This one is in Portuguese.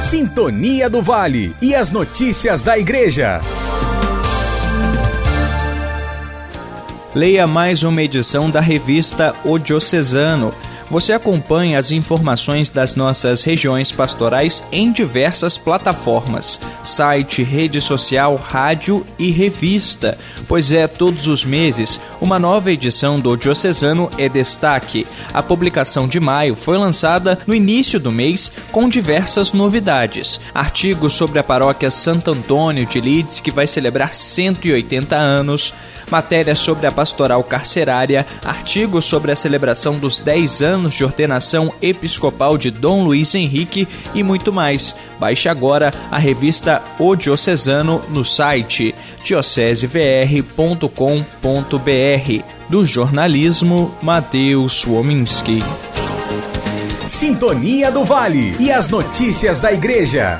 Sintonia do Vale e as notícias da Igreja. Leia mais uma edição da revista O Diocesano você acompanha as informações das nossas regiões pastorais em diversas plataformas: site, rede social, rádio e revista. Pois é, todos os meses, uma nova edição do Diocesano é destaque. A publicação de maio foi lançada no início do mês com diversas novidades. Artigos sobre a paróquia Santo Antônio de Leeds, que vai celebrar 180 anos matérias sobre a pastoral carcerária, artigos sobre a celebração dos 10 anos de ordenação episcopal de Dom Luiz Henrique e muito mais. Baixe agora a revista O Diocesano no site diocesevr.com.br. Do jornalismo, Mateus Wominski. Sintonia do Vale e as notícias da Igreja.